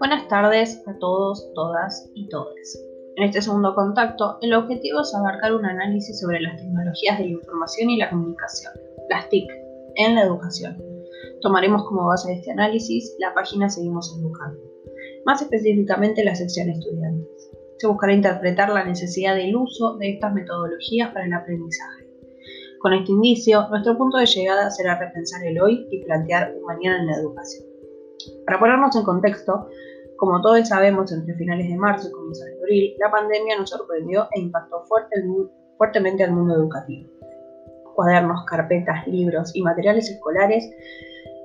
Buenas tardes a todos, todas y todes. En este segundo contacto, el objetivo es abarcar un análisis sobre las tecnologías de la información y la comunicación, las TIC, en la educación. Tomaremos como base de este análisis la página Seguimos Educando, más específicamente la sección estudiantes. Se buscará interpretar la necesidad del uso de estas metodologías para el aprendizaje. Con este indicio, nuestro punto de llegada será repensar el hoy y plantear un mañana en la educación. Para ponernos en contexto, como todos sabemos, entre finales de marzo y comienzos de abril, la pandemia nos sorprendió e impactó fuertemente al mundo educativo. Cuadernos, carpetas, libros y materiales escolares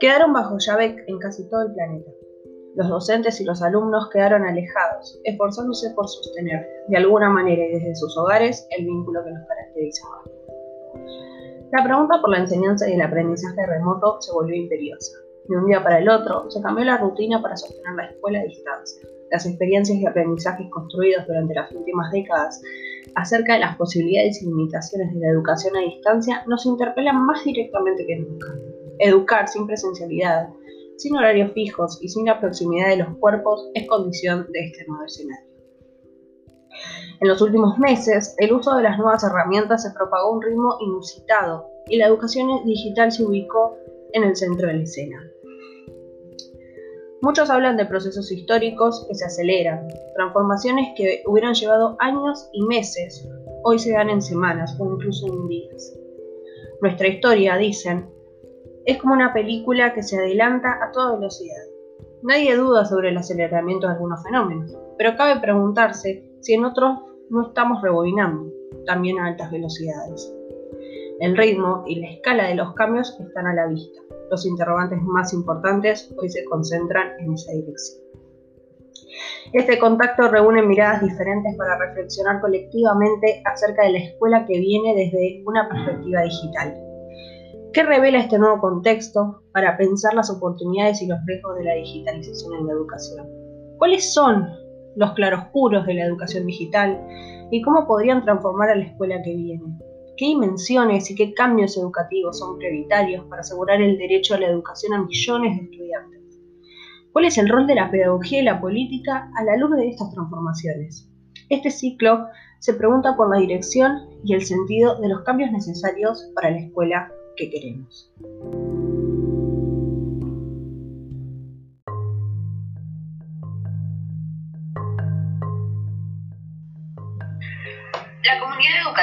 quedaron bajo llave en casi todo el planeta. Los docentes y los alumnos quedaron alejados, esforzándose por sostener, de alguna manera y desde sus hogares, el vínculo que los caracterizaba. La pregunta por la enseñanza y el aprendizaje remoto se volvió imperiosa. De un día para el otro, se cambió la rutina para sostener la escuela a distancia. Las experiencias y aprendizajes construidos durante las últimas décadas acerca de las posibilidades y limitaciones de la educación a distancia nos interpelan más directamente que nunca. Educar sin presencialidad, sin horarios fijos y sin la proximidad de los cuerpos es condición de este nuevo escenario. En los últimos meses, el uso de las nuevas herramientas se propagó a un ritmo inusitado y la educación digital se ubicó en el centro de la escena. Muchos hablan de procesos históricos que se aceleran, transformaciones que hubieran llevado años y meses, hoy se dan en semanas o incluso en días. Nuestra historia, dicen, es como una película que se adelanta a toda velocidad. Nadie duda sobre el aceleramiento de algunos fenómenos, pero cabe preguntarse si en otros no estamos rebobinando, también a altas velocidades. El ritmo y la escala de los cambios están a la vista. Los interrogantes más importantes hoy se concentran en esa dirección. Este contacto reúne miradas diferentes para reflexionar colectivamente acerca de la escuela que viene desde una perspectiva digital. ¿Qué revela este nuevo contexto para pensar las oportunidades y los riesgos de la digitalización en la educación? ¿Cuáles son los claroscuros de la educación digital y cómo podrían transformar a la escuela que viene? ¿Qué dimensiones y qué cambios educativos son prioritarios para asegurar el derecho a la educación a millones de estudiantes? ¿Cuál es el rol de la pedagogía y la política a la luz de estas transformaciones? Este ciclo se pregunta por la dirección y el sentido de los cambios necesarios para la escuela que queremos.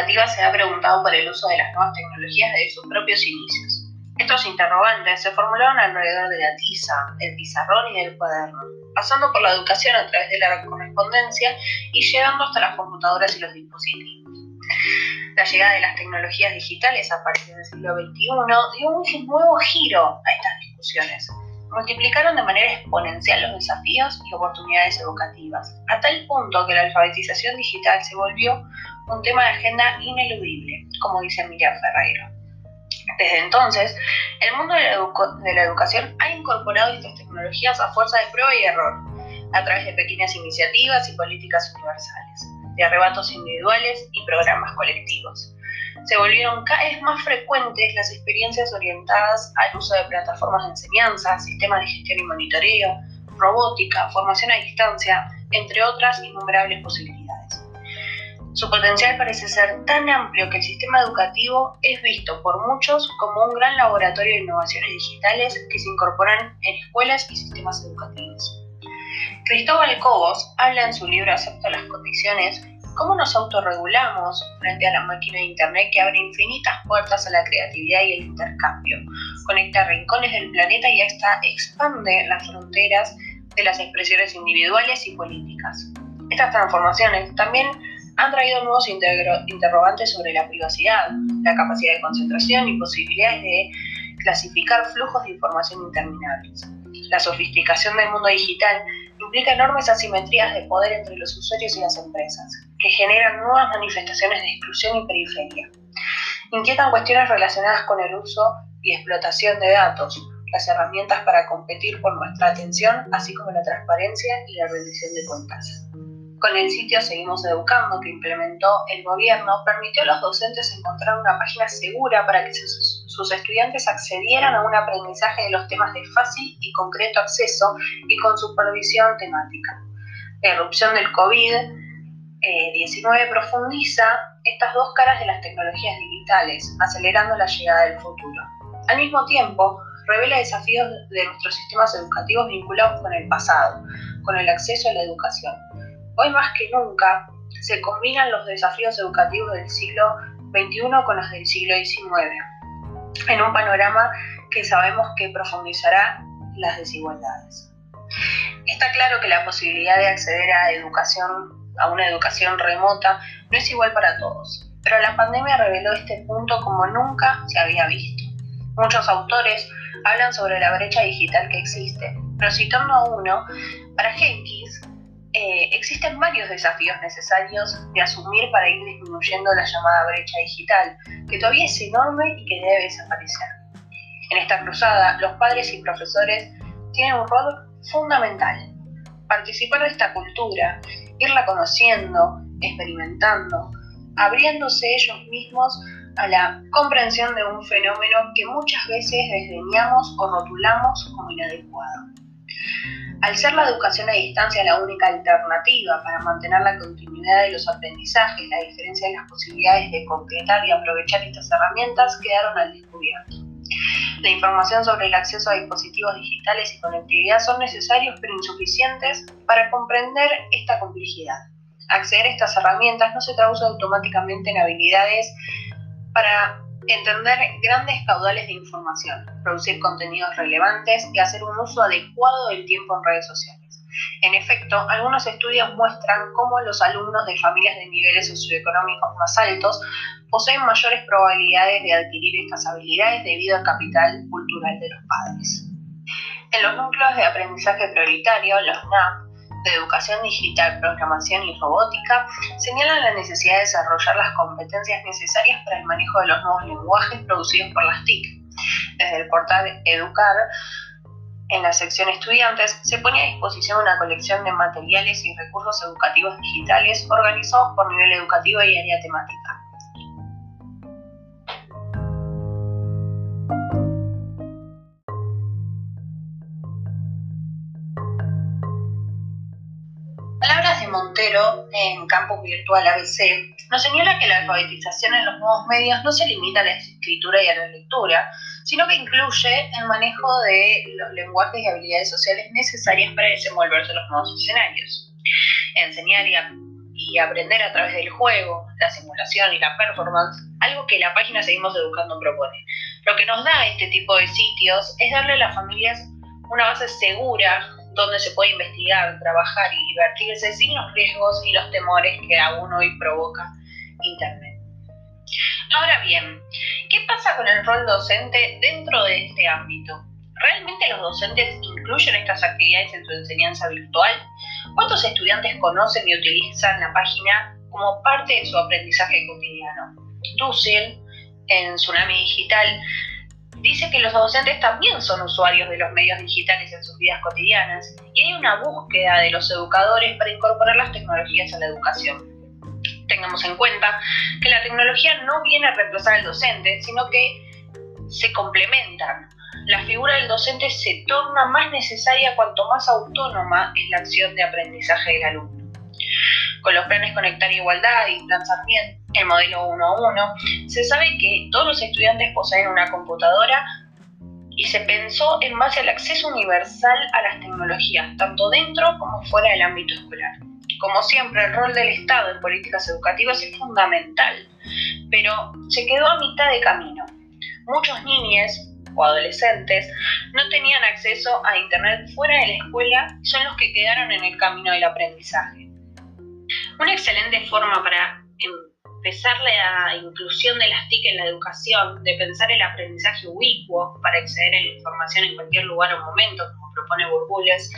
Educativa se ha preguntado por el uso de las nuevas tecnologías desde sus propios inicios. Estos interrogantes se formularon alrededor de la tiza, el pizarrón y el cuaderno, pasando por la educación a través de la correspondencia y llegando hasta las computadoras y los dispositivos. La llegada de las tecnologías digitales a partir del siglo XXI dio un nuevo giro a estas discusiones, multiplicaron de manera exponencial los desafíos y oportunidades educativas, a tal punto que la alfabetización digital se volvió un tema de agenda ineludible, como dice Miriam Ferreiro. Desde entonces, el mundo de la, educación ha incorporado estas tecnologías a fuerza de prueba y error, a través de pequeñas iniciativas y políticas universales, de arrebatos individuales y programas colectivos se volvieron cada vez más frecuentes las experiencias orientadas al uso de plataformas de enseñanza, sistemas de gestión y monitoreo, robótica, formación a distancia, entre otras innumerables posibilidades. Su potencial parece ser tan amplio que el sistema educativo es visto por muchos como un gran laboratorio de innovaciones digitales que se incorporan en escuelas y sistemas educativos. Cristóbal Cobos habla en su libro Acepto las condiciones cómo nos autorregulamos frente a la máquina de Internet que abre infinitas puertas a la creatividad y el intercambio, conecta rincones del planeta y hasta expande las fronteras de las expresiones individuales y políticas. Estas transformaciones también han traído nuevos interrogantes sobre la privacidad, la capacidad de concentración y posibilidades de clasificar flujos de información interminables. La sofisticación del mundo digital implica enormes asimetrías de poder entre los usuarios y las empresas, que generan nuevas manifestaciones de exclusión y periferia. Inquietan cuestiones relacionadas con el uso y explotación de datos, las herramientas para competir por nuestra atención, así como la transparencia y la rendición de cuentas. Con el sitio Seguimos Educando que implementó el gobierno, permitió a los docentes encontrar una página segura para que sus sus estudiantes accedieran a un aprendizaje de los temas de fácil y concreto acceso y con supervisión temática. La erupción del COVID-19 profundiza estas dos caras de las tecnologías digitales, acelerando la llegada del futuro. Al mismo tiempo, revela desafíos de nuestros sistemas educativos vinculados con el pasado, con el acceso a la educación. Hoy más que nunca se combinan los desafíos educativos del siglo XXI con los del siglo XIX, en un panorama que sabemos que profundizará las desigualdades. Está claro que la posibilidad de acceder a educación, a una educación remota, no es igual para todos, pero la pandemia reveló este punto como nunca se había visto. Muchos autores hablan sobre la brecha digital que existe, pero citando a uno, para Jenkins, existen varios desafíos necesarios de asumir para ir disminuyendo la llamada brecha digital, que todavía es enorme y que debe desaparecer. En esta cruzada, los padres y profesores tienen un rol fundamental. Participar de esta cultura, irla conociendo, experimentando, abriéndose ellos mismos a la comprensión de un fenómeno que muchas veces desdeñamos o rotulamos como inadecuado. Al ser la educación a distancia la única alternativa para mantener la continuidad de los aprendizajes, la diferencia de las posibilidades de concretar y aprovechar estas herramientas quedaron al descubierto. La información sobre el acceso a dispositivos digitales y conectividad son necesarios pero insuficientes para comprender esta complejidad. Acceder a estas herramientas no se traduce automáticamente en habilidades para entender grandes caudales de información, producir contenidos relevantes y hacer un uso adecuado del tiempo en redes sociales. En efecto, algunos estudios muestran cómo los alumnos de familias de niveles socioeconómicos más altos poseen mayores probabilidades de adquirir estas habilidades debido al capital cultural de los padres. En los núcleos de aprendizaje prioritario, los NAP, de Educación Digital, Programación y Robótica señalan la necesidad de desarrollar las competencias necesarias para el manejo de los nuevos lenguajes producidos por las TIC. Desde el portal Educar, en la sección Estudiantes, se pone a disposición una colección de materiales y recursos educativos digitales organizados por nivel educativo y área temática. Montero, en Campus Virtual ABC, nos señala que la alfabetización en los nuevos medios no se limita a la escritura y a la lectura, sino que incluye el manejo de los lenguajes y habilidades sociales necesarias para desenvolverse en los nuevos escenarios. Enseñar y, y aprender a través del juego, la simulación y la performance, algo que la página Seguimos Educando propone. Lo que nos da este tipo de sitios es darle a las familias una base segura donde se puede investigar, trabajar y divertirse sin los riesgos y los temores que aún hoy provoca Internet. Ahora bien, ¿qué pasa con el rol docente dentro de este ámbito? ¿Realmente los docentes incluyen estas actividades en su enseñanza virtual? ¿Cuántos estudiantes conocen y utilizan la página como parte de su aprendizaje cotidiano? Dussel, en Tsunami Digital, dice que los docentes también son usuarios de los medios digitales en sus vidas cotidianas y hay una búsqueda de los educadores para incorporar las tecnologías a la educación. Tengamos en cuenta que la tecnología no viene a reemplazar al docente, sino que se complementan. La figura del docente se torna más necesaria cuanto más autónoma es la acción de aprendizaje del alumno. Con los planes Conectar Igualdad y Plan Sarmiento, el modelo 1 a 1, se sabe que todos los estudiantes poseen una computadora y se pensó en base al acceso universal a las tecnologías, tanto dentro como fuera del ámbito escolar. Como siempre, el rol del Estado en políticas educativas es fundamental, pero se quedó a mitad de camino. Muchos niños o adolescentes no tenían acceso a Internet fuera de la escuela y son los que quedaron en el camino del aprendizaje. Una excelente forma para empezar la inclusión de las TIC en la educación, de pensar el aprendizaje ubicuo para acceder a la información en cualquier lugar o momento, como propone Burbules,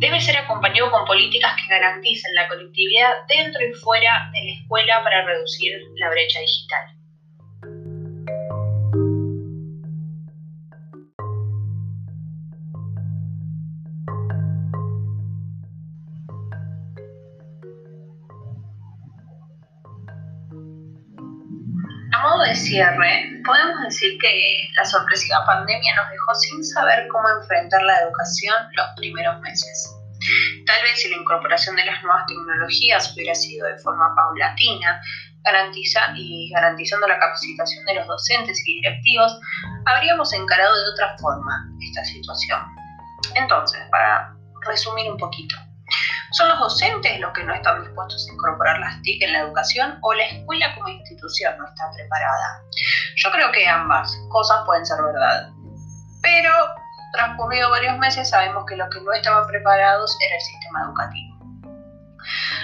debe ser acompañado con políticas que garanticen la conectividad dentro y fuera de la escuela para reducir la brecha digital. Cierre, podemos decir que la sorpresiva pandemia nos dejó sin saber cómo enfrentar la educación los primeros meses. Tal vez si la incorporación de las nuevas tecnologías hubiera sido de forma paulatina garantiza y garantizando la capacitación de los docentes y directivos, habríamos encarado de otra forma esta situación. Entonces, para resumir un poquito, ¿Son los docentes los que no están dispuestos a incorporar las TIC en la educación o la escuela como institución no está preparada? Yo creo que ambas cosas pueden ser verdad. Pero transcurrido varios meses sabemos que los que no estaban preparados era el sistema educativo.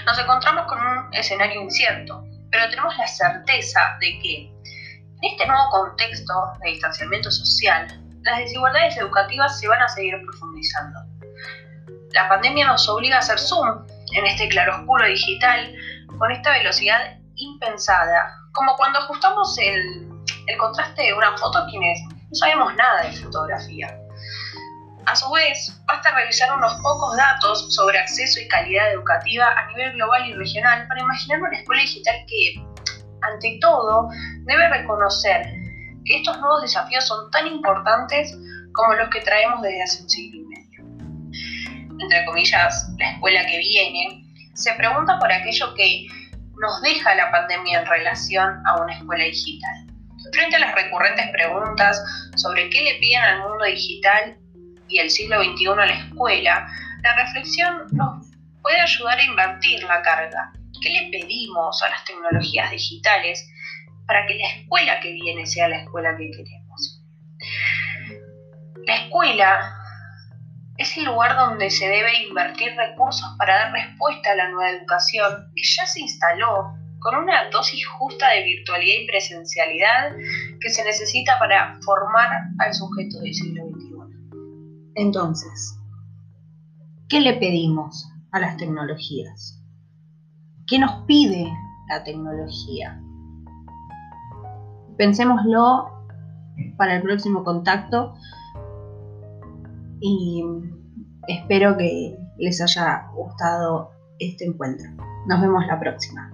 Nos encontramos con un escenario incierto, pero tenemos la certeza de que en este nuevo contexto de distanciamiento social, las desigualdades educativas se van a seguir profundizando la pandemia nos obliga a hacer zoom en este claroscuro digital con esta velocidad impensada, como cuando ajustamos el, contraste de una foto quienes no sabemos nada de fotografía. A su vez, basta revisar unos pocos datos sobre acceso y calidad educativa a nivel global y regional para imaginar una escuela digital que, ante todo, debe reconocer que estos nuevos desafíos son tan importantes como los que traemos desde hace un siglo entre comillas, la escuela que viene, se pregunta por aquello que nos deja la pandemia en relación a una escuela digital. Frente a las recurrentes preguntas sobre qué le piden al mundo digital y el siglo XXI a la escuela, la reflexión nos puede ayudar a invertir la carga. ¿Qué le pedimos a las tecnologías digitales para que la escuela que viene sea la escuela que queremos? La escuela es el lugar donde se debe invertir recursos para dar respuesta a la nueva educación que ya se instaló con una dosis justa de virtualidad y presencialidad que se necesita para formar al sujeto del siglo XXI. Entonces, ¿qué le pedimos a las tecnologías? ¿Qué nos pide la tecnología? Pensémoslo para el próximo contacto y espero que les haya gustado este encuentro. Nos vemos la próxima.